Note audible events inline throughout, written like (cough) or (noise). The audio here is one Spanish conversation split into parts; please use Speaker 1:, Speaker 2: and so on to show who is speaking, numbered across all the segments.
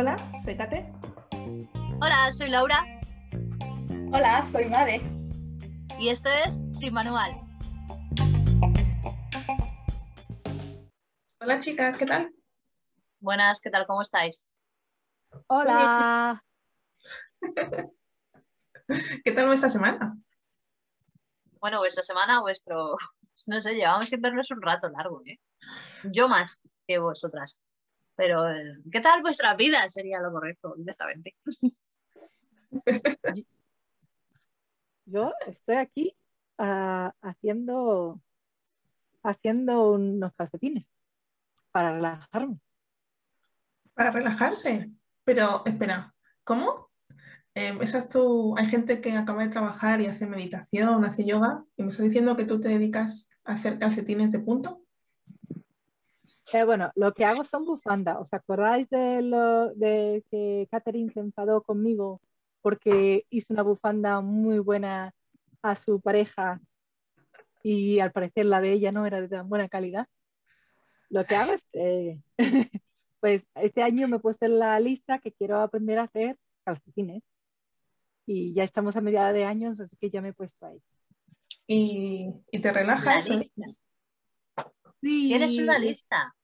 Speaker 1: Hola, soy Kate.
Speaker 2: Hola, soy Laura
Speaker 3: Hola, soy Made.
Speaker 2: y esto es Sin Manual.
Speaker 1: Hola chicas, ¿qué tal?
Speaker 2: Buenas, ¿qué tal? ¿Cómo estáis?
Speaker 4: Hola. (laughs)
Speaker 1: ¿Qué tal vuestra semana?
Speaker 2: Bueno, vuestra semana, vuestro... (laughs) No sé, llevamos sin vernos un rato largo, ¿eh? Yo más que vosotras. Pero, eh, ¿qué tal vuestra vida? Sería lo correcto, honestamente. (laughs)
Speaker 4: Yo estoy aquí ah, haciendo, haciendo unos calcetines para relajarme.
Speaker 1: Para relajarte. Pero, espera, ¿cómo? Eh, esa es tu... Hay gente que acaba de trabajar y hace meditación, hace yoga, y me estás diciendo que tú te dedicas a hacer calcetines de punto.
Speaker 4: Eh, bueno, lo que hago son bufandas. ¿Os acordáis de, lo, de que Catherine se enfadó conmigo porque hizo una bufanda muy buena a su pareja y al parecer la de ella no era de tan buena calidad? Lo que hago es, eh, (laughs) pues este año me he puesto en la lista que quiero aprender a hacer calcetines. Y ya estamos a mediados de años, así que ya me he puesto ahí.
Speaker 1: Y, y te relajas.
Speaker 2: La
Speaker 1: ¿o?
Speaker 2: lista.
Speaker 4: Sí,
Speaker 2: ¿Tienes una lista?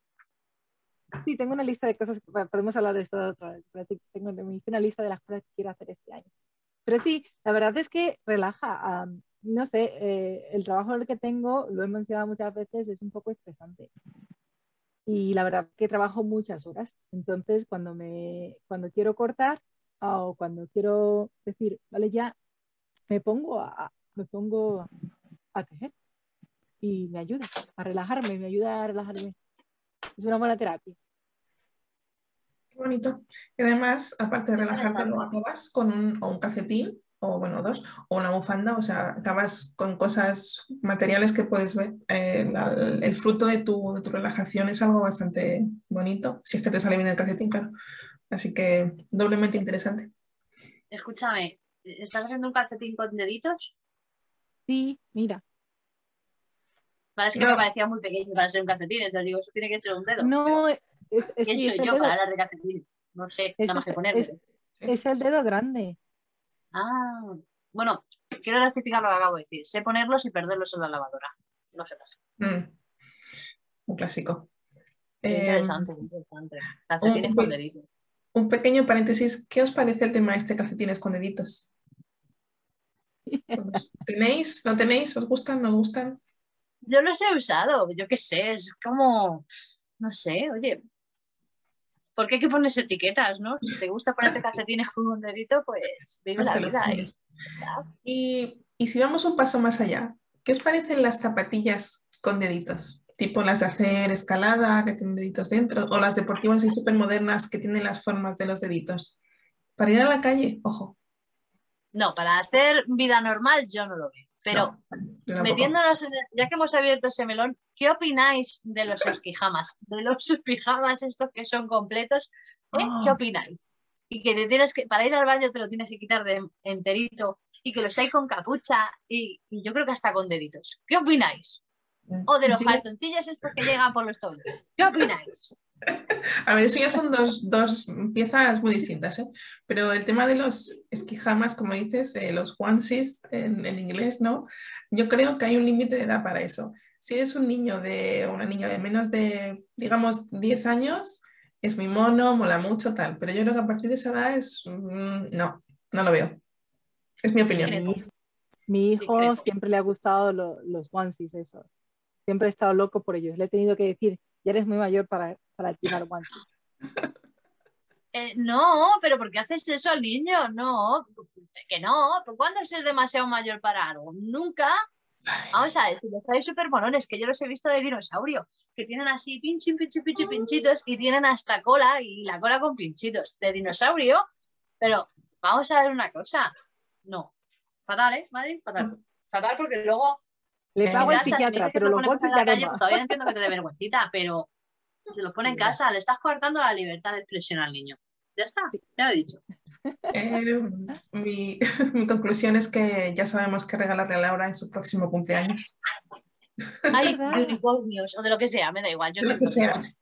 Speaker 4: Sí, tengo una lista de cosas, podemos hablar de esto otra vez, pero te- tengo una lista de las cosas que quiero hacer este año. Pero sí, la verdad es que relaja. am, no sé, eh, el trabajo que tengo, lo he mencionado muchas veces, es un poco estresante. Y la verdad que trabajo muchas horas. Entonces, cuando me, cuando quiero cortar ah, o cuando quiero decir, vale, ya me pongo a, me pongo a tejer y me ayuda a relajarme, me ayuda a relajarme. Es una buena terapia.
Speaker 1: Qué bonito. Y además, aparte de relajarte, lo acabas con un, o un calcetín, o bueno, dos, o una bufanda, o sea, acabas con cosas materiales que puedes ver. Eh, la- el fruto de tu, de tu relajación es algo bastante bonito, si es que te sale bien el calcetín, claro. Así que doblemente interesante.
Speaker 2: Escúchame, ¿estás haciendo un calcetín con deditos?
Speaker 4: Sí, mira.
Speaker 2: Vale, es que
Speaker 1: No.
Speaker 2: me parecía muy pequeño para ser un calcetín, entonces digo, eso tiene que ser un dedo.
Speaker 4: No, es, es,
Speaker 2: ¿Quién soy yo
Speaker 4: dedo,
Speaker 2: para hablar de calcetín? No sé,
Speaker 4: Es
Speaker 2: nada más que
Speaker 4: este-
Speaker 2: ponerme.
Speaker 4: es- es el dedo grande.
Speaker 2: Ah, bueno, quiero rectificar lo que acabo de decir. Sé ponerlos y perderlos en la lavadora. No sé más.
Speaker 1: Mm, Un clásico.
Speaker 2: Qué
Speaker 1: Eh,
Speaker 2: interesante, interesante. Calcetines
Speaker 1: un-
Speaker 2: con deditos.
Speaker 1: un pequeño paréntesis, ¿qué os parece el tema este calcetines con deditos? (laughs) ¿Os- ¿Tenéis? ¿No tenéis? ¿Os gustan? ¿No os gustan?
Speaker 2: Yo los he usado, yo qué sé, es como, no sé, oye, ¿por qué hay que ponerse etiquetas, no? Si te gusta ponerte calcetines con un dedito, pues vive la vida.
Speaker 1: Y, y si vamos un paso más allá, ¿qué os parecen las zapatillas con deditos? Tipo las de hacer escalada, que tienen deditos dentro, o las deportivas y súper modernas que tienen las formas de los deditos. Para ir a la calle, ojo.
Speaker 2: No, para hacer vida normal yo no lo veo. Pero
Speaker 1: no,
Speaker 2: metiéndonos en el- ya que hemos abierto ese melón, ¿qué opináis de los esquijamas? De los (laughs) pijamas estos que son completos, ¿eh? ¿Qué
Speaker 1: Ah.
Speaker 2: opináis? Y que te tienes que, para ir al baño te lo tienes que quitar de enterito y que los hay con capucha y, y yo creo que hasta con deditos. ¿Qué opináis? O de los
Speaker 1: Sí.
Speaker 2: estos que llegan por los tobillos. ¿Qué opináis?
Speaker 1: A ver, eso ya son dos, dos piezas muy distintas, ¿eh? Pero el tema de los esquijamas, como dices, eh, los onesies en, en inglés, ¿no? Yo creo que hay un límite de edad para eso. Si eres un niño de una niña de menos de, digamos, 10 años, es muy mono, mola mucho, tal. Pero yo creo que a partir de esa edad es, mm, no, no lo veo. Es mi opinión.
Speaker 4: Mi, mi hijo siempre le ha gustado lo- los onesies, eso. Siempre he estado loco por ellos. Le he tenido que decir, ya eres muy mayor para, para llevar onesies.
Speaker 2: Eh, no, pero ¿por qué haces eso al niño? No, que no. ¿Cuándo es demasiado mayor para algo? Nunca. Vamos a ver, si los hay súper monones, que yo los he visto de dinosaurio, que tienen así pinchi, pinchi, pinchi, pinchitos y tienen hasta cola y la cola con pinchitos de dinosaurio. Pero vamos a ver una cosa. No. Fatal, ¿eh? Madre, fatal. Fatal porque luego
Speaker 4: Le pago al psiquiatra, pero
Speaker 2: en la calle, todavía entiendo que te dé vergüencita, pero se los pone en casa, le estás coartando la libertad de expresión al niño. Ya está, ya lo he dicho.
Speaker 1: Eh, mi, (laughs) mi conclusión es que ya sabemos qué regalarle a Laura en su próximo cumpleaños.
Speaker 2: Hay unicornios o de lo que sea, me da igual. Yo
Speaker 1: De lo que
Speaker 2: entiendo
Speaker 1: sea.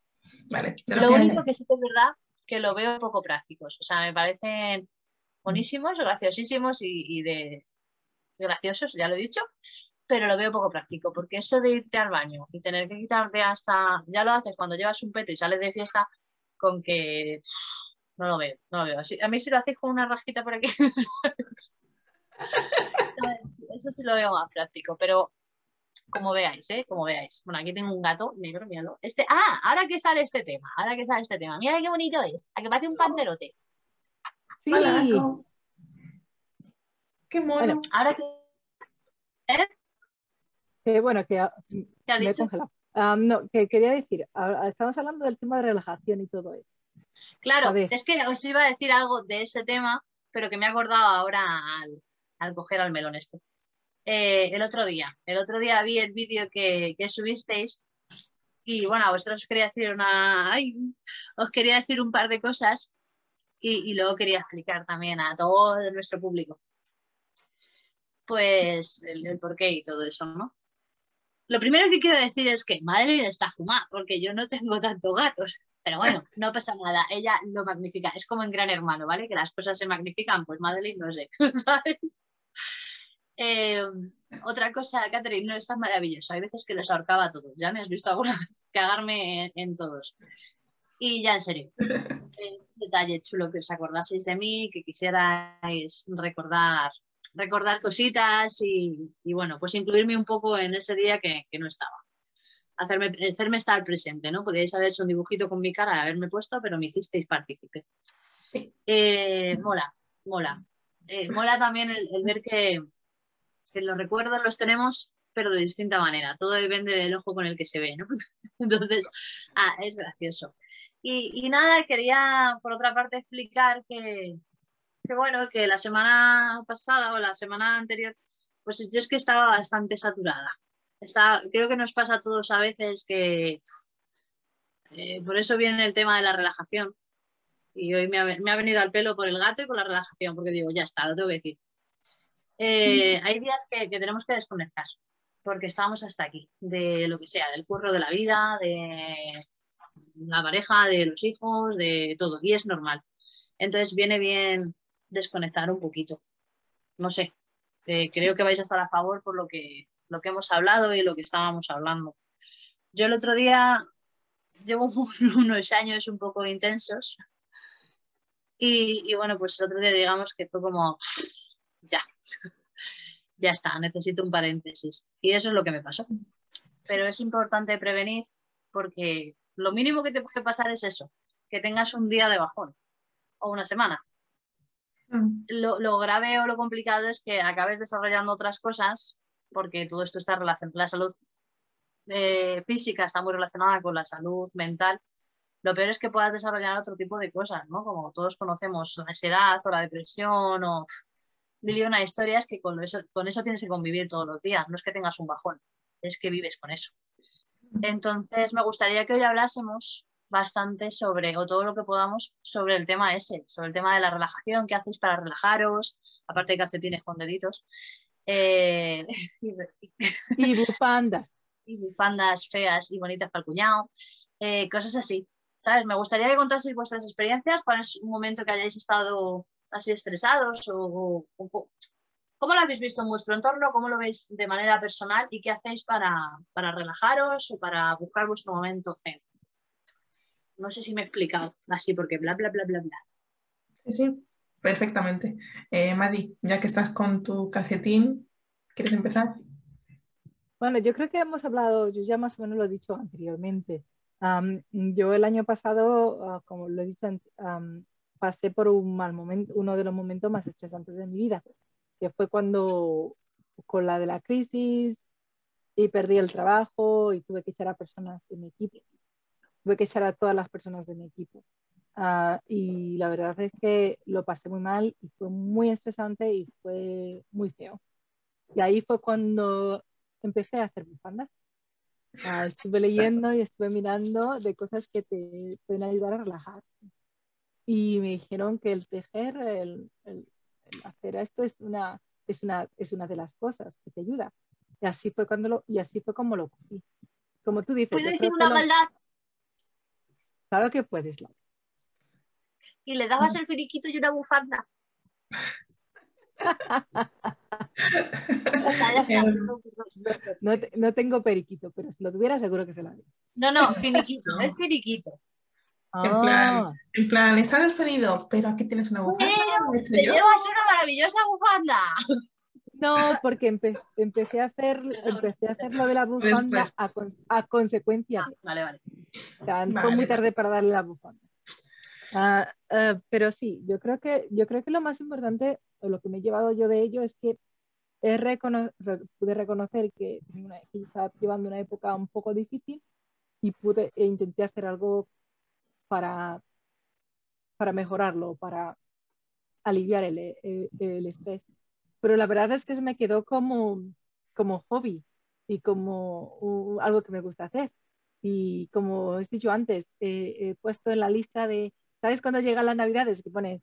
Speaker 1: Vale, de
Speaker 2: Lo
Speaker 1: que
Speaker 2: único que sí que es verdad que lo veo poco prácticos. O sea, me parecen buenísimos, graciosísimos y, de graciosos, ya lo he dicho, pero lo veo poco práctico, porque eso de irte al baño y tener que quitarte hasta, ya lo haces cuando llevas un peto y sales de fiesta, con que no lo veo, no lo veo. Así, a mí si lo hacéis con una rajita por aquí, (laughs) eso sí lo veo más práctico, pero como veáis, ¿eh? Como veáis. Bueno, aquí tengo un gato negro, míralo. Este, ah, ahora que sale este tema, ahora que sale este tema. Mira qué bonito es, a que parece un panterote.
Speaker 1: Sí. Qué mono.
Speaker 2: ahora que...
Speaker 4: Que bueno, que
Speaker 2: ¿Qué ha dicho?
Speaker 4: no, que quería decir, estamos hablando del tema de relajación y todo eso.
Speaker 2: Claro, es que os iba a decir algo de ese tema, pero que me he acordado ahora al, al coger al melón este. Eh, el otro día. El otro día vi el vídeo que, subisteis y bueno, a vosotros os quería decir una, os quería decir un par de cosas y, luego quería explicar también a todo nuestro público. Pues el, el porqué y todo eso, ¿no? Lo primero que quiero decir es que Madeline está fumada, porque yo no tengo tantos gatos. Pero bueno, (laughs) no pasa nada, ella lo magnifica. Es como en Gran Hermano, ¿vale? Que las cosas se magnifican, pues Madeline no sé, (laughs) ¿sabes? Eh, otra cosa, Catherine, no es tan maravilloso. Hay veces que los ahorcaba a todos. Ya me has visto alguna vez (laughs) cagarme en, todos. Y ya en serio, eh, detalle chulo que os acordaseis de mí, que quisierais recordar, recordar cositas y, bueno, pues incluirme un poco en ese día que, no estaba. Hacerme, hacerme estar presente, ¿no? Podríais haber hecho un dibujito con mi cara, haberme puesto, pero me hicisteis partícipe. Eh, mola, mola. mola también el ver que, que los recuerdos los tenemos, pero de distinta manera. Todo depende del ojo con el que se ve, ¿no? (laughs) Entonces, ah, es gracioso. Y, nada, quería por otra parte explicar que, bueno, que la semana pasada o la semana anterior, pues yo es que estaba bastante saturada. Está, creo que nos pasa a todos a veces que eh, por eso viene el tema de la relajación. Y hoy me ha, me ha, venido al pelo por el gato y por la relajación, porque digo, ya está, lo tengo que decir. Eh, hay días que, tenemos que desconectar, porque estamos hasta aquí, de lo que sea, del curro de la vida, de la pareja, de los hijos, de todo, y es normal. Entonces viene bien desconectar un poquito. No sé, eh, creo que vais a estar a favor por lo que, lo que hemos hablado y lo que estábamos hablando. Yo el otro día llevo (laughs) unos años un poco intensos y, y bueno, pues el otro día digamos que fue como ya, (laughs) ya está, necesito un paréntesis. Y eso es lo que me pasó. Pero es importante prevenir porque lo mínimo que te puede pasar es eso, que tengas un día de bajón o una semana. Lo, grave o lo complicado es que acabes desarrollando otras cosas porque todo esto está relacionado. La salud eh, física está muy relacionada con la salud mental. Lo peor es que puedas desarrollar otro tipo de cosas, ¿no? Como todos conocemos, la ansiedad o la depresión o mil una historias que con eso, con eso tienes que convivir todos los días, no es que tengas un bajón, es que vives con eso. Entonces, me gustaría que hoy hablásemos bastante sobre, o todo lo que podamos, sobre el tema ese, sobre el tema de la relajación, qué hacéis para relajaros, aparte de calcetines con deditos. Eh, (laughs)
Speaker 4: y bufandas. (laughs)
Speaker 2: Y bufandas feas y bonitas para el cuñado, eh, cosas así. ¿Sabes? Me gustaría que contaseis vuestras experiencias, cuál es un momento que hayáis estado así estresados o, cómo lo habéis visto en vuestro entorno, cómo lo veis de manera personal y qué hacéis para, relajaros o para buscar vuestro momento zen. No sé si me he explicado así porque bla, bla, bla, bla, bla.
Speaker 1: Sí, sí, perfectamente. Eh, Madi, ya que estás con tu calcetín, ¿quieres empezar?
Speaker 4: Bueno, yo creo que hemos hablado, yo ya más o menos lo he dicho anteriormente. yo el año pasado, ah, como lo he dicho, pasé por un mal momento, uno de los momentos más estresantes de mi vida, que fue cuando con la de la crisis y perdí el trabajo y tuve que echar a personas de mi equipo. Tuve que echar a todas las personas de mi equipo. Ah, y la verdad es que lo pasé muy mal y fue muy estresante y fue muy feo. Y ahí fue cuando empecé a hacer bufandas. Uh, estuve leyendo y estuve mirando de cosas que te pueden ayudar a relajar y me dijeron que el tejer, el, hacer esto es una, es, una, es una de las cosas que te ayuda. Y así fue, cuando lo, y así fue como lo cogí. Como tú dices.
Speaker 2: ¿Puedes decir una maldad?
Speaker 4: Claro que puedes,
Speaker 2: y le dabas el finiquito y una bufanda. (laughs)
Speaker 4: No, no, tengo periquito, pero si lo tuviera seguro que se la haría.
Speaker 2: No, no, finiquito, es finiquito.
Speaker 1: En, plan, ah. en plan, está despedido, pero aquí tienes una bufanda.
Speaker 2: te llevas una maravillosa bufanda.
Speaker 4: No, porque empecé a hacer empecé a hacer lo de la bufanda a, consecuencia.
Speaker 2: Ah, vale, vale.
Speaker 4: O sea, fue muy tarde para darle la bufanda. Ah, pero sí, yo creo que yo creo que lo más importante, o lo que me he llevado yo de ello, es que he pude reconocer que, que estaba llevando una época un poco difícil y pude e intenté hacer algo para, para mejorarlo, para aliviar el, el, estrés. Pero la verdad es que se me quedó como, como hobby y como algo que me gusta hacer. Y como he dicho antes, he puesto en la lista de, ¿sabes cuando llegan las navidades? Que pone,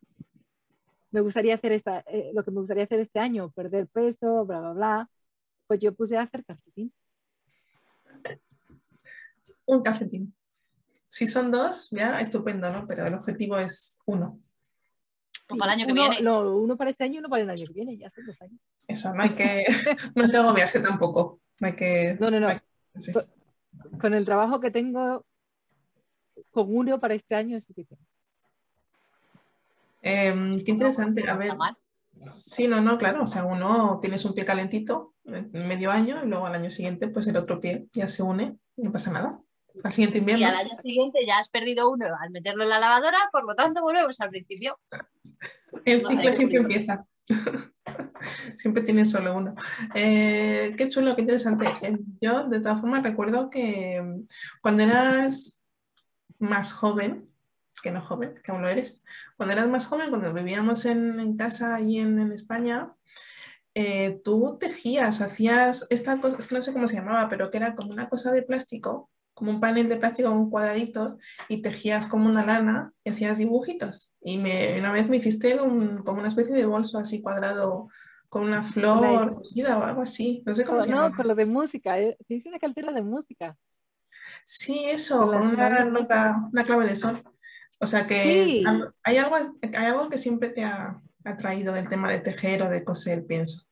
Speaker 4: me gustaría hacer esta, eh, lo que me gustaría hacer este año, perder peso, bla, bla, bla. Pues yo puse a hacer calcetín.
Speaker 1: Un calcetín. Si son dos, ya estupendo, ¿no? Pero el objetivo es uno.
Speaker 2: Pues para el año que viene.
Speaker 4: No, uno para este año y uno para el año que viene, ya son dos años.
Speaker 1: Eso, no hay que, (laughs) no hay que agobiarse tampoco. No hay que.
Speaker 4: No, no, no. Con el trabajo que tengo, con uno para este año es suficiente.
Speaker 1: Eh, qué interesante. A ver. Sí, no, no, claro. O sea, uno tienes un pie calentito medio año y luego al año siguiente, pues el otro pie ya se une y no pasa nada. Al siguiente invierno.
Speaker 2: Y al año siguiente ya has perdido uno al meterlo en la lavadora, por lo tanto volvemos al principio.
Speaker 1: El ciclo siempre empieza. (laughs) siempre tienes solo uno. Eh, qué chulo, qué interesante. Eh, yo, de todas formas, recuerdo que mm, cuando eras más joven, que no joven, que aún lo eres, cuando eras más joven, cuando vivíamos en, casa y en, España, eh, tú tejías, hacías esta cosa, es que no sé cómo se llamaba, pero que era como una cosa de plástico como un panel de plástico con cuadraditos y tejías como una lana y hacías dibujitos. Y me, una vez me hiciste como una especie de bolso así cuadrado con una flor cosida o algo así. No sé cómo se llama.
Speaker 4: No, con lo de música. ¿eh? Hice una cartera de música.
Speaker 1: Sí, eso, con una, nota, una clave de sol. O sea que hay, algo, hay algo que siempre te ha atraído del tema de tejer o de coser, pienso.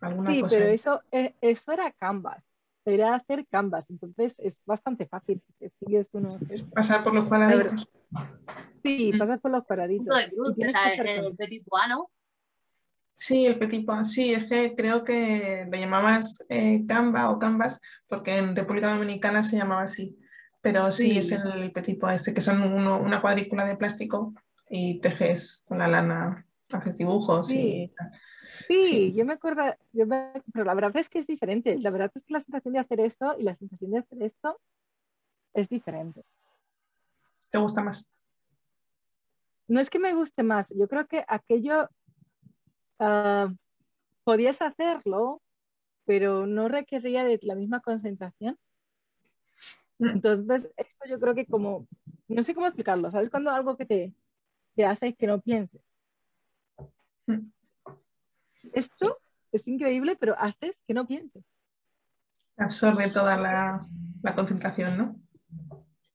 Speaker 1: ¿Alguna
Speaker 4: sí, pero eso, eh, eso era canvas a hacer canvas, entonces es bastante fácil. Sigues uno,
Speaker 1: pasar por los cuadraditos.
Speaker 4: Sí, pasar por los cuadraditos.
Speaker 2: el petit pois, ¿no?
Speaker 1: Sí, el petit pois, sí, es que creo que lo llamabas eh, Canva o Canvas porque en República Dominicana se llamaba así, pero sí, es el petit pois este, que son una cuadrícula de plástico y tejes con la lana, haces dibujos y
Speaker 4: Sí, yo me acuerdo, pero la verdad es que es diferente. La verdad es que la sensación de hacer esto y la sensación de hacer esto es diferente.
Speaker 1: ¿Te gusta más?
Speaker 4: No es que me guste más, yo creo que aquello ah, podías hacerlo, pero no requería de la misma concentración. Mm. Entonces, esto yo creo que como, no sé cómo explicarlo, ¿sabes? Cuando algo que te, te hace que no pienses. (laughs) Esto es increíble, pero haces que no pienses.
Speaker 1: Absorbe toda la, concentración, ¿no?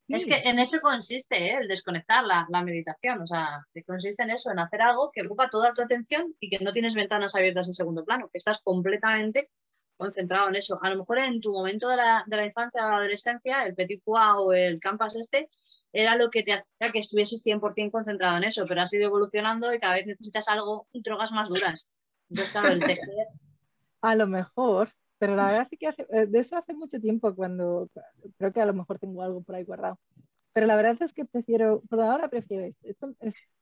Speaker 2: Es que en eso consiste ¿eh? el desconectar la, meditación, o sea, consiste en eso, en hacer algo que ocupa toda tu atención y que no tienes ventanas abiertas en segundo plano, que estás completamente concentrado en eso. A lo mejor en tu momento de la, infancia o la adolescencia, el petit pois o el campus este, era lo que te hacía que estuvieses 100% concentrado en eso, pero has ido evolucionando y cada vez necesitas algo, drogas más duras. (laughs)
Speaker 4: A lo mejor, pero la verdad es que eh, de eso hace mucho tiempo cuando creo que a lo mejor tengo algo por ahí guardado. Pero la verdad es que prefiero, por ahora prefiero esto.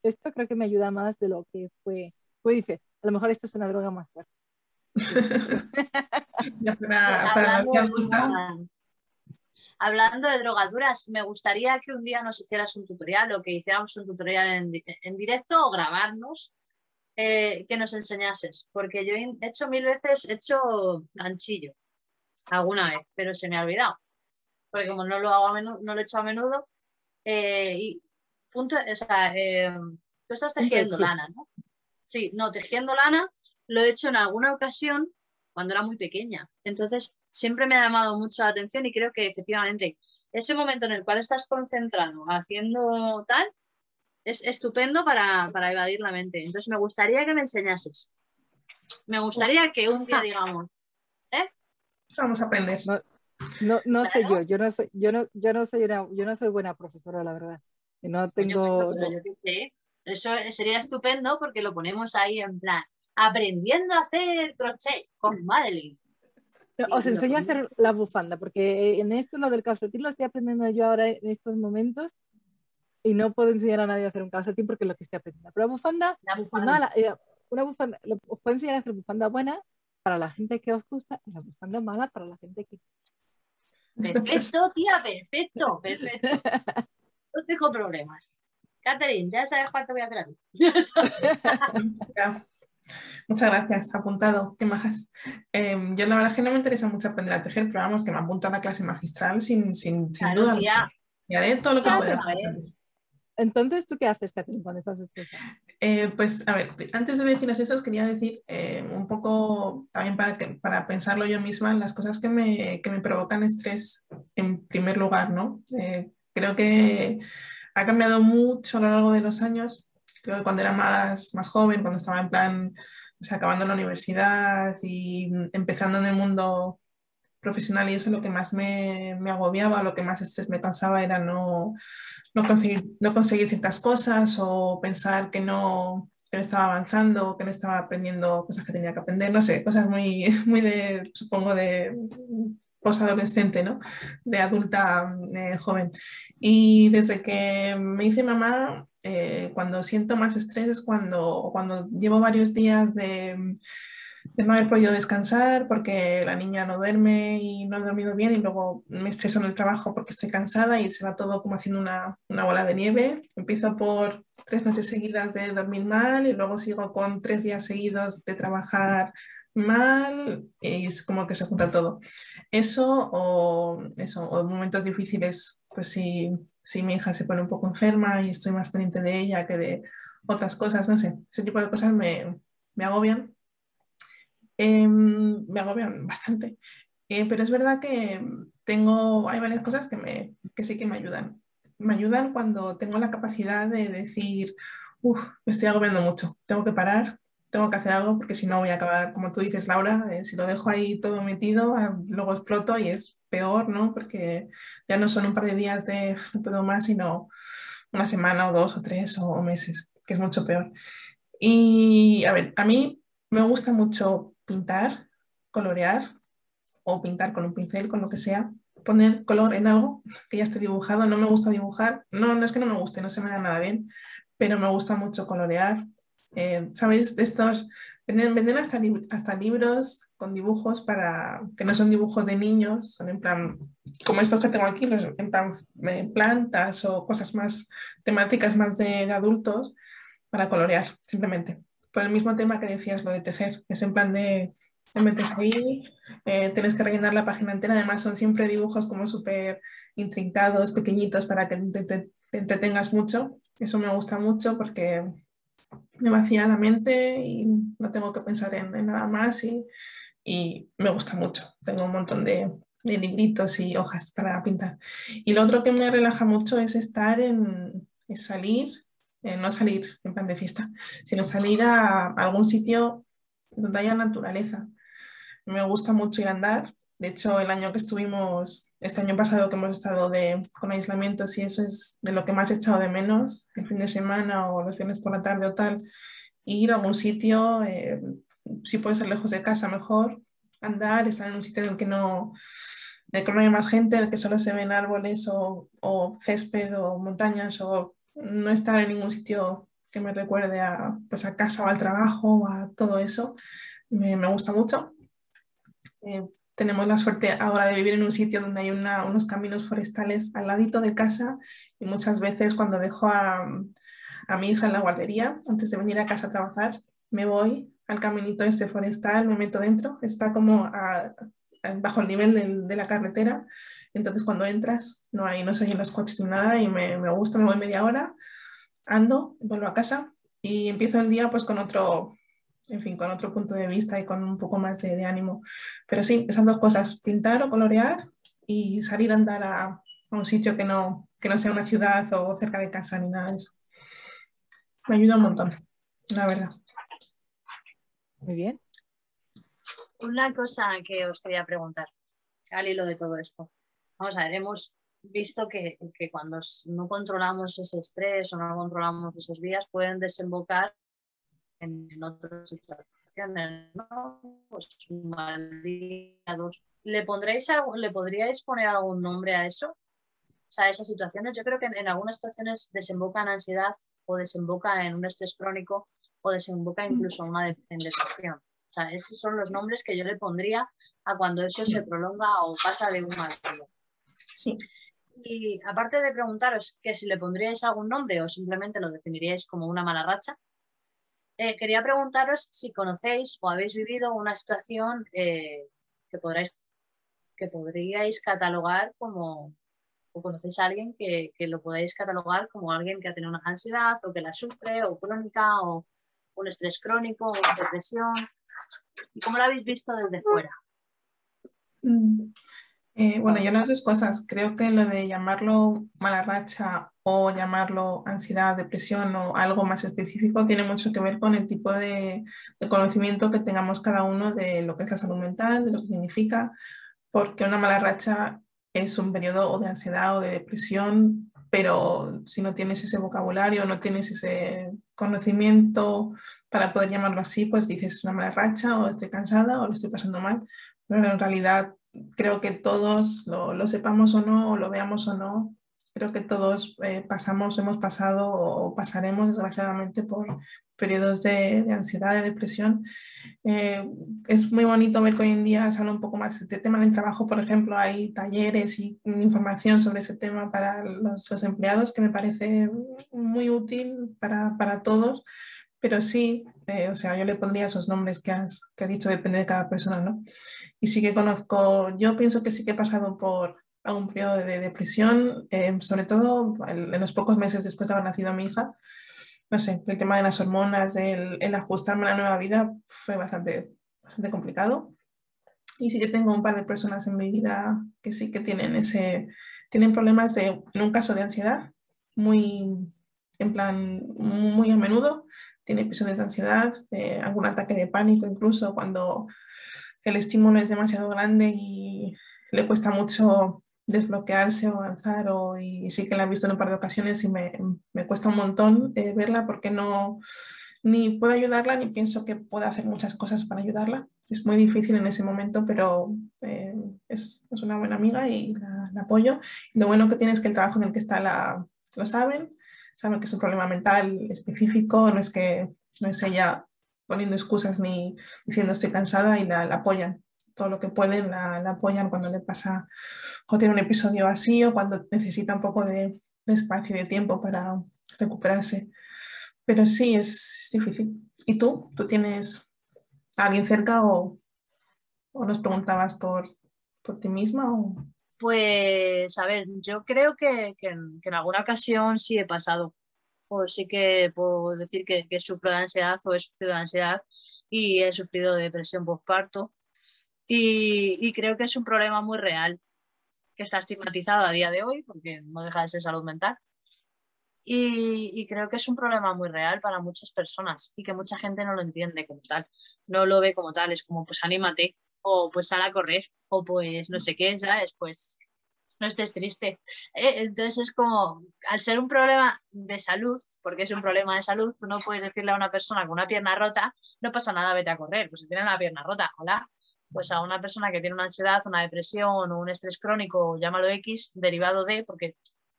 Speaker 4: Esto, creo que me ayuda más de lo que fue. Fue dice, a lo mejor esto es una droga más fuerte. (laughs)
Speaker 2: hablando, de drogaduras, me gustaría que un día nos hicieras un tutorial o que hiciéramos un tutorial en, en directo o grabarnos eh, que nos enseñases, porque yo he hecho mil veces, he hecho ganchillo alguna vez, pero se me ha olvidado, porque como no lo hago a menudo, no lo he hecho a menudo, eh, y punto, o sea, eh, tú estás tejiendo lana, ¿no? Sí, no, tejiendo lana lo he hecho en alguna ocasión cuando era muy pequeña, entonces siempre me ha llamado mucho la atención y creo que efectivamente ese momento en el cual estás concentrado haciendo tal, es estupendo para, para evadir la mente. Entonces me gustaría que me enseñases. Me gustaría que un día digamos, ¿eh?
Speaker 1: Vamos a aprender.
Speaker 4: No, no, sé yo, yo no soy, yo no, yo no soy una, yo no soy buena profesora, la verdad. Y no tengo.
Speaker 2: Eso sería estupendo porque lo ponemos ahí en plan, aprendiendo a hacer crochet con Madeline.
Speaker 4: os enseño a hacer la bufanda, porque en esto, lo del calcetín, lo estoy aprendiendo yo ahora en estos momentos y no puedo enseñar a nadie a hacer un calcetín porque es lo que estoy aprendiendo. Pero la bufanda, la bufanda. Eh, una bufanda, os puedo enseñar a hacer bufanda buena para la gente que os gusta y la bufanda mala para la gente que
Speaker 2: Perfecto, (laughs) tía, perfecto, perfecto. No tengo problemas. Catherine, ya sabes cuánto voy a hacer (laughs) (laughs)
Speaker 1: Muchas gracias, apuntado, qué majas. Em, yo la verdad es que no me interesa mucho aprender a tejer, pero vamos, que me apunto a la clase magistral sin, sin, sin duda. Y haré todo lo que pueda.
Speaker 4: Entonces, ¿tú qué haces, Catherine, cuando estás?
Speaker 1: Eh, pues, a ver, antes de deciros eso, os quería decir eh, un poco también para, para pensarlo yo misma las cosas que me, que me provocan estrés en primer lugar, ¿no? Eh, creo que ha cambiado mucho a lo largo de los años. Creo que cuando era más, más joven, cuando estaba en plan, o sea, acabando la universidad y empezando en el mundo profesional y eso lo que más me, me, agobiaba, lo que más estrés me causaba era no, no, conseguir, no conseguir ciertas cosas o pensar que no, que estaba avanzando, que no estaba aprendiendo cosas que tenía que aprender, no sé, cosas muy, (laughs) muy de, supongo, de posadolescente, ¿no? De adulta eh, joven. Y desde que me hice mamá, eh, cuando siento más estrés es cuando, cuando llevo varios días de no haber podido descansar porque la niña no duerme y no ha dormido bien y luego me estreso en el trabajo porque estoy cansada y se va todo como haciendo una, una bola de nieve. Empiezo por tres noches seguidas de dormir mal y luego sigo con tres días seguidos de trabajar mal y es como que se junta todo. Eso o, eso, o momentos difíciles, pues si, si mi hija se pone un poco enferma y estoy más pendiente de ella que de otras cosas, no sé, ese tipo de cosas me, me agobian Em, me agobian bastante. Eh, pero es verdad que tengo, hay varias cosas que, me, que sí que me ayudan. Me ayudan cuando tengo la capacidad de decir, uff, me estoy agobiando mucho, tengo que parar, tengo que hacer algo porque si no voy a acabar, como tú dices, Laura, eh, si lo dejo ahí todo metido, ah, luego exploto y es peor, ¿no? Porque ya no son un par de días de (laughs) no puedo más, sino una semana o dos o tres o meses, que es mucho peor. Y a ver, a mí me gusta mucho pintar, colorear o pintar con un pincel, con lo que sea, poner color en algo (laughs) que ya esté dibujado. No me gusta dibujar, no, no es que no me guste, no se me da nada bien, pero me gusta mucho colorear. Eh, ¿Sabéis? De estos, venden, hasta, hasta libros con dibujos para, que no son dibujos de niños, son en plan, como estos que tengo aquí, en plan eh, plantas o cosas más temáticas más de adultos para colorear, simplemente por el mismo tema que decías, lo de tejer. Es en plan de, te metes ahí, eh, tienes que rellenar la página entera. Además, son siempre dibujos como súper intrincados, pequeñitos, para que te, entretengas mucho. Eso me gusta mucho porque me vacía la mente y no tengo que pensar en, nada más y, y, me gusta mucho. Tengo un montón de, de, libritos y hojas para pintar. Y lo otro que me relaja mucho es estar en, salir eh, no salir en plan de fiesta, sino salir a, algún sitio donde haya naturaleza. Me gusta mucho ir a andar. De hecho, el año que estuvimos, este año pasado que hemos estado de, con aislamientos y eso es de lo que más he echado de menos, el fin de semana o los viernes por la tarde o tal, ir a algún sitio, eh, si puede ser lejos de casa mejor, andar, estar en un sitio en el que no, no haya más gente, en el que solo se ven árboles o, o césped o montañas o no estar en ningún sitio que me recuerde a, pues a casa o al trabajo o a todo eso, me, gusta mucho. Eh, tenemos la suerte ahora de vivir en un sitio donde hay unos caminos forestales al ladito de casa y muchas veces cuando dejo a, mi hija en la guardería, antes de venir a casa a trabajar, me voy al caminito este forestal, me meto dentro, está como bajo el nivel de, de la carretera. Entonces cuando entras no hay, no se oyen los coches ni nada y me, me, gusta, me voy media hora, ando, vuelvo a casa y empiezo el día pues con otro, en fin, con otro punto de vista y con un poco más de, de ánimo. Pero sí, esas dos cosas, pintar o colorear y salir a andar a, a un sitio que no, que no sea una ciudad o cerca de casa ni nada de eso. me ayuda un montón, la verdad.
Speaker 4: Muy bien.
Speaker 2: Una cosa que os quería preguntar, al hilo de todo esto. Vamos a ver, hemos visto que, que cuando no controlamos ese estrés o no controlamos esos días pueden desembocar en, otras situaciones, ¿no? Pues un mal día, dos. ¿Le, pondréis ¿Le podríais poner algún nombre a eso? O sea, esas situaciones, yo creo que en, algunas situaciones desemboca en ansiedad o desemboca en un estrés crónico o desemboca incluso una en depresión. O sea, esos son los nombres que yo le pondría a cuando eso se prolonga o pasa de un mal día.
Speaker 1: Sí.
Speaker 2: Y aparte de preguntaros que si le pondríais algún nombre o simplemente lo definiríais como una mala racha, eh, quería preguntaros si conocéis o habéis vivido una situación eh, que, podráis, que podríais catalogar como, o conocéis a alguien que, lo podáis catalogar como alguien que ha tenido una ansiedad o que la sufre o crónica o un estrés crónico o depresión. ¿Y cómo lo habéis visto desde fuera?
Speaker 1: Eh, bueno, yo las dos cosas. Creo que lo de llamarlo mala racha o llamarlo ansiedad, depresión o algo más específico tiene mucho que ver con el tipo de, conocimiento que tengamos cada uno de lo que es la salud mental, de lo que significa, porque una mala racha es un periodo o de ansiedad o de depresión, pero si no tienes ese vocabulario, no tienes ese conocimiento para poder llamarlo así, pues dices es una mala racha o estoy cansada o lo estoy pasando mal, pero en realidad creo que todos, lo, sepamos o no, lo veamos o no, creo que todos eh, pasamos, hemos pasado o pasaremos desgraciadamente por periodos de, ansiedad, de depresión. Eh, es muy bonito ver que hoy en día se habla un poco más de este tema en el trabajo, por ejemplo, hay talleres y información sobre ese tema para los, los empleados que me parece muy útil para, para todos, pero sí, eh, o sea, yo le pondría esos nombres que has, que has dicho, depende de cada persona, ¿no? Y sí que conozco, yo pienso que sí que he pasado por algún periodo de depresión, eh, sobre todo en, los pocos meses después de haber nacido a mi hija. No sé, el tema de las hormonas, el, el ajustarme a la nueva vida fue bastante, bastante complicado. Y sí que tengo un par de personas en mi vida que sí que tienen ese, tienen problemas de, en un caso de ansiedad, muy, en plan, muy a menudo, tiene episodios de ansiedad, algún ataque de pánico incluso cuando el estímulo es demasiado grande y le cuesta mucho desbloquearse o avanzar o, y sí que la he visto en un par de ocasiones y me, me cuesta un montón eh, verla porque no ni puedo ayudarla ni pienso que pueda hacer muchas cosas para ayudarla. Es muy difícil en ese momento, pero eh, es, es, una buena amiga y la, la, apoyo. lo bueno que tiene es que el trabajo en el que está la, lo saben saben que es un problema mental específico, no es que no es ella poniendo excusas ni diciendo estoy cansada y la, apoyan. Todo lo que pueden la, apoyan cuando le pasa o tiene un episodio así o cuando necesita un poco de, espacio y de tiempo para recuperarse. Pero sí, es difícil. ¿Y tú? ¿Tú tienes a alguien cerca o, o nos preguntabas por, por ti misma?
Speaker 2: Pues, a ver, yo creo que, en, alguna ocasión sí he pasado, o sí que puedo decir que, sufro de ansiedad o he sufrido de ansiedad y he sufrido de depresión postparto. Y, y creo que es un problema muy real, que está estigmatizado a día de hoy, porque no deja de ser salud mental. Y, y, creo que es un problema muy real para muchas personas y que mucha gente no lo entiende como tal, no lo ve como tal, es como pues anímate, o pues sal a correr, o pues no sé qué, ¿sabes? Pues no estés triste. Eh, entonces es como, al ser un problema de salud, porque es un problema de salud, tú no puedes decirle a una persona con una pierna rota, no pasa nada, vete a correr, pues si tiene la pierna rota, hola. Pues a una persona que tiene una ansiedad, una depresión o un estrés crónico, llámalo X, derivado de, porque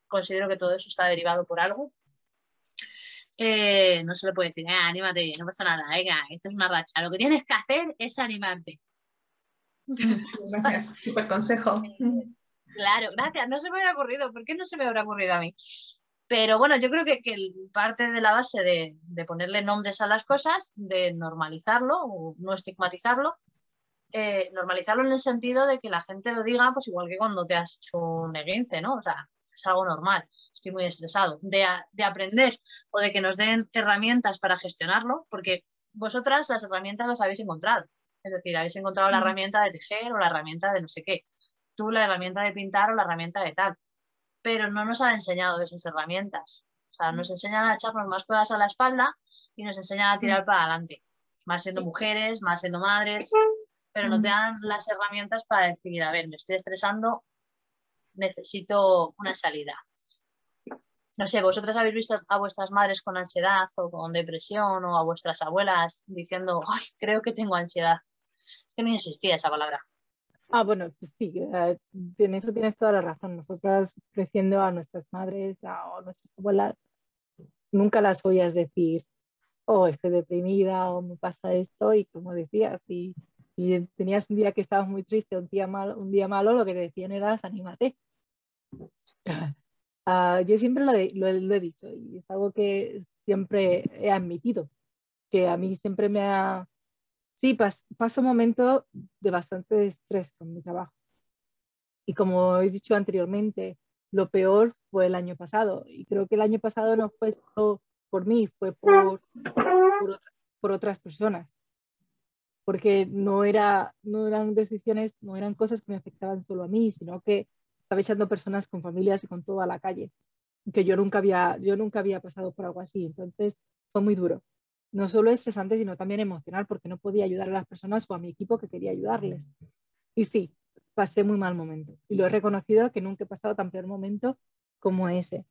Speaker 2: considero que todo eso está derivado por algo, eh, no se le puede decir, eh, anímate, no pasa nada, venga, esto es una racha. Lo que tienes que hacer es animarte. (laughs)
Speaker 1: Gracias, super consejo.
Speaker 2: Claro, gracias. No se me había ocurrido. ¿Por qué no se me habrá ocurrido a mí? Pero bueno, yo creo que, parte de la base de, ponerle nombres a las cosas, de normalizarlo o no estigmatizarlo, eh, normalizarlo en el sentido de que la gente lo diga, pues igual que cuando te has hecho un eguince, ¿no? O sea, es algo normal, estoy muy estresado. De, de aprender o de que nos den herramientas para gestionarlo, porque vosotras las herramientas las habéis encontrado. Es decir, habéis encontrado la herramienta de tejer o la herramienta de no sé qué. Tú la herramienta de pintar o la herramienta de tal. Pero no nos han enseñado esas herramientas. O sea, nos enseñan a echarnos más cosas a la espalda y nos enseñan a tirar para adelante. Más siendo mujeres, más siendo madres, pero no te dan las herramientas para decir, a ver, me estoy estresando, necesito una salida. No sé, vosotras habéis visto a vuestras madres con ansiedad o con depresión o a vuestras abuelas diciendo, ay, creo que tengo ansiedad. Que no existía esa palabra.
Speaker 4: Ah, bueno, pues sí, eh, en eso tienes toda la razón. Nosotras creciendo a nuestras madres a, nuestras abuelas, nunca las oías decir, oh, estoy deprimida o me pasa esto. Y como decías, si, tenías un día que estabas muy triste, un día, malo, un día malo, lo que te decían era, anímate. (laughs) Ah, yo siempre lo, lo, he dicho y es algo que siempre he admitido, que a mí siempre me ha... Sí, pas, paso un momento de bastante estrés con mi trabajo. Y como he dicho anteriormente, lo peor fue el año pasado. Y creo que el año pasado no fue solo por mí, fue por, por, por otras personas. Porque no, era, no eran decisiones, no eran cosas que me afectaban solo a mí, sino que estaba echando personas con familias y con toda la calle, que yo nunca había, yo nunca había pasado por algo así. Entonces fue muy duro. No solo estresante, sino también emocional, porque no podía ayudar a las personas o a mi equipo que quería ayudarles. Y sí, pasé muy mal momento. Y lo he reconocido que nunca he pasado tan peor momento como ese.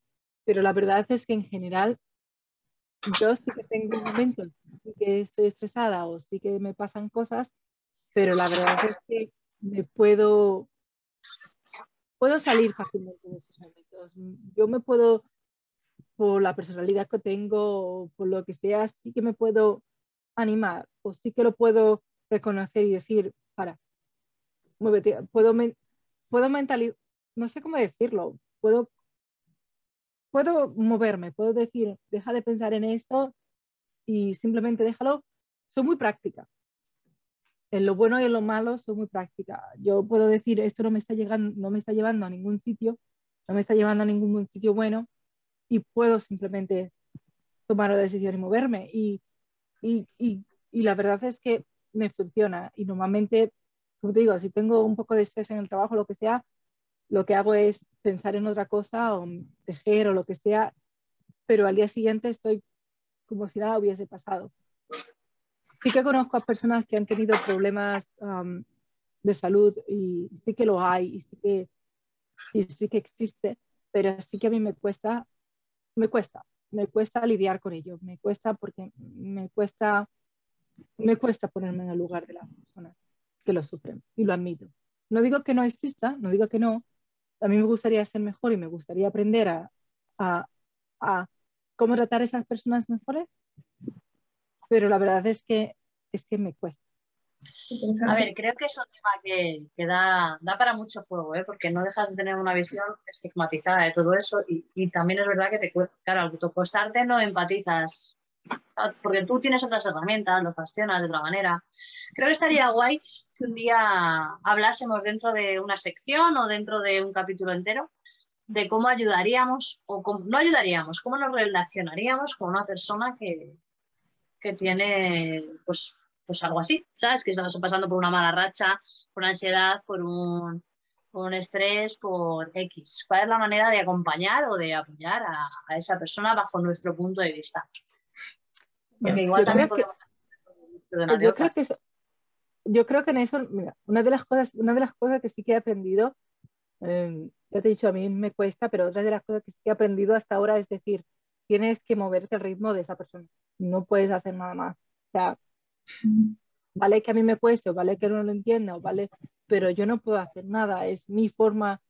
Speaker 4: Pero la verdad es que en general yo sí que tengo momentos sí que estoy estresada o sí que me pasan cosas, pero la verdad es que me puedo puedo salir fácilmente de esos momentos. Yo me puedo, por la personalidad que tengo, por lo que sea, sí que me puedo animar o sí que lo puedo reconocer y decir, para, muévete, puedo, puedo mentalizar, no sé cómo decirlo, puedo, puedo moverme, puedo decir, deja de pensar en esto y simplemente déjalo. Soy muy práctica en lo bueno y en lo malo soy muy práctica. Yo puedo decir, esto no me está, llegando, no me está llevando a ningún sitio, no me está llevando a ningún sitio bueno y puedo simplemente tomar la decisión y moverme. Y, y, y, y, la verdad es que me funciona. Y normalmente, como te digo, si tengo un poco de estrés en el trabajo, lo que sea, lo que hago es pensar en otra cosa o tejer o lo que sea, pero al día siguiente estoy como si nada hubiese pasado sí que conozco a personas que han tenido problemas de salud y sí que lo hay y sí que, sí que existe, pero sí que a mí me cuesta, me cuesta, me cuesta lidiar con ello, me cuesta porque me cuesta, me cuesta ponerme en el lugar de las personas que lo sufren y lo admito. No digo que no exista, no digo que no, a mí me gustaría ser mejor y me gustaría aprender a, a, a cómo tratar a esas personas mejores, pero la verdad es que, es que me cuesta.
Speaker 2: A ver, creo que es un tema que, da, da, para mucho juego, ¿eh? porque no dejas de tener una visión estigmatizada de todo eso y, también es verdad que te claro, al autocostarte no empatizas, porque tú tienes otras herramientas, lo fascionas de otra manera. Creo que estaría guay que un día hablásemos dentro de una sección o dentro de un capítulo entero de cómo ayudaríamos o cómo, no ayudaríamos, cómo nos relacionaríamos con una persona que, que tiene pues, pues algo así, ¿sabes? Que estás pasando por una mala racha, por ansiedad, por un, por un estrés, por X. ¿Cuál es la manera de acompañar o de apoyar a, a esa persona bajo nuestro punto de vista?
Speaker 4: Porque igual yo también podemos... Que, yo, creo que yo creo que en eso, mira, una de las cosas, una de las cosas que sí que he aprendido, eh, ya te he dicho, a mí me cuesta, pero otra de las cosas que sí que he aprendido hasta ahora es decir, tienes que moverte al ritmo de esa persona no puedes hacer nada más. O sea, vale que a mí me cueste, vale que no lo entienda, vale, pero yo no puedo hacer nada. Es mi forma,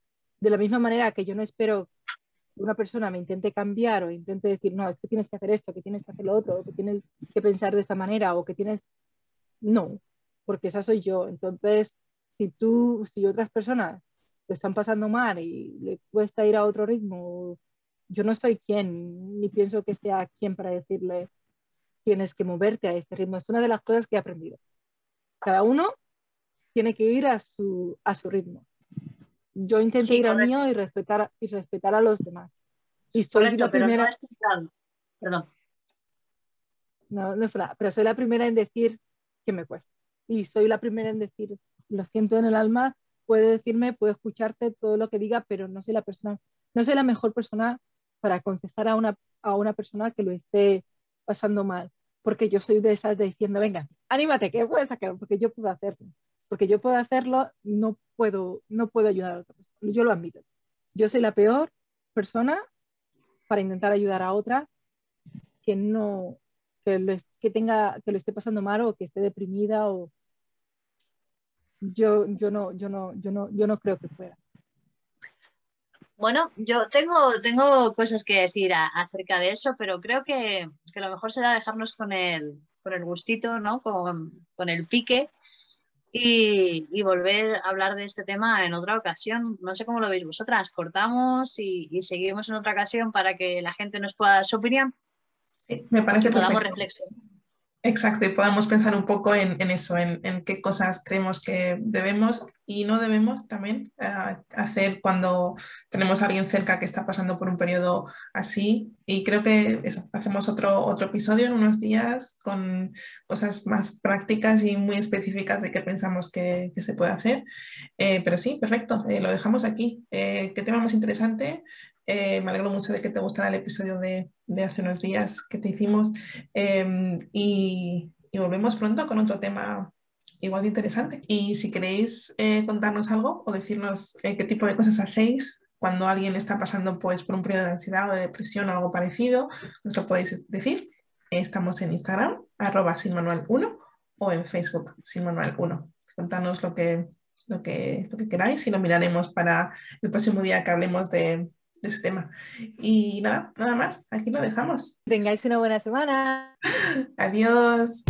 Speaker 4: de la misma manera que yo no espero que una persona me intente cambiar o intente decir, no, es que tienes que hacer esto, que tienes que hacer lo otro, que tienes que pensar de esta manera o que tienes... No, porque esa soy yo. Entonces, si tú, si otras personas lo están pasando mal y le cuesta ir a otro ritmo, yo no soy quien, ni pienso que sea quien para decirle, tienes que moverte a este ritmo. Es una de las cosas que he aprendido. Cada uno tiene que ir a su, a su ritmo. Yo intento ir al mío y respetar, y respetar a los demás. Y soy la primera.
Speaker 2: No Perdón.
Speaker 4: No, no es verdad, pero soy la primera en decir que me cuesta. Y soy la primera en decir, lo siento en el alma, puede decirme, puedo escucharte todo lo que diga, pero no soy la persona, no soy la mejor persona para aconsejar a una, a una persona que lo esté pasando mal, porque yo soy de esas diciendo, venga, anímate, que puedes sacar, porque yo puedo hacerlo, porque yo puedo hacerlo, no puedo, no puedo ayudar a otra persona, yo lo admito. Yo soy la peor persona para intentar ayudar a otra que no, que lo, que tenga, que lo esté pasando mal o que esté deprimida o yo, yo no, yo no, yo no, yo no creo que pueda.
Speaker 2: Bueno, yo tengo, tengo cosas que decir acerca de eso, pero creo que, lo mejor será dejarnos con el, con el gustito, ¿no? Con, con el pique y, volver a hablar de este tema en otra ocasión. No sé cómo lo veis vosotras. Cortamos y, seguimos en otra ocasión para que la gente nos pueda dar su opinión.
Speaker 1: me parece
Speaker 2: que podamos reflexionar.
Speaker 1: Exacto, y podamos pensar un poco en, eso, en, qué cosas creemos que debemos y no debemos también eh, hacer cuando tenemos a alguien cerca que está pasando por un periodo así. Y creo que eso, hacemos otro, otro episodio en unos días con cosas más prácticas y muy específicas de qué pensamos que, se puede hacer. Eh, pero sí, perfecto, eh, lo dejamos aquí. qué tema más interesante. Eh, me alegro mucho de que te gustara el episodio de, hace unos días que te hicimos em, y, volvemos pronto con otro tema igual de interesante. Y si queréis eh, contarnos algo o decirnos eh, qué tipo de cosas hacéis cuando alguien está pasando pues, por un periodo de ansiedad o de depresión o algo parecido, nos lo podéis decir. Estamos en Instagram, arroba sin manual 1 o en Facebook sin manual 1. Contanos lo que, lo, que, lo que queráis y lo miraremos para el próximo día que hablemos de, de ese tema. Y nada, nada más, aquí lo dejamos.
Speaker 4: Tengáis una buena semana.
Speaker 1: Adiós.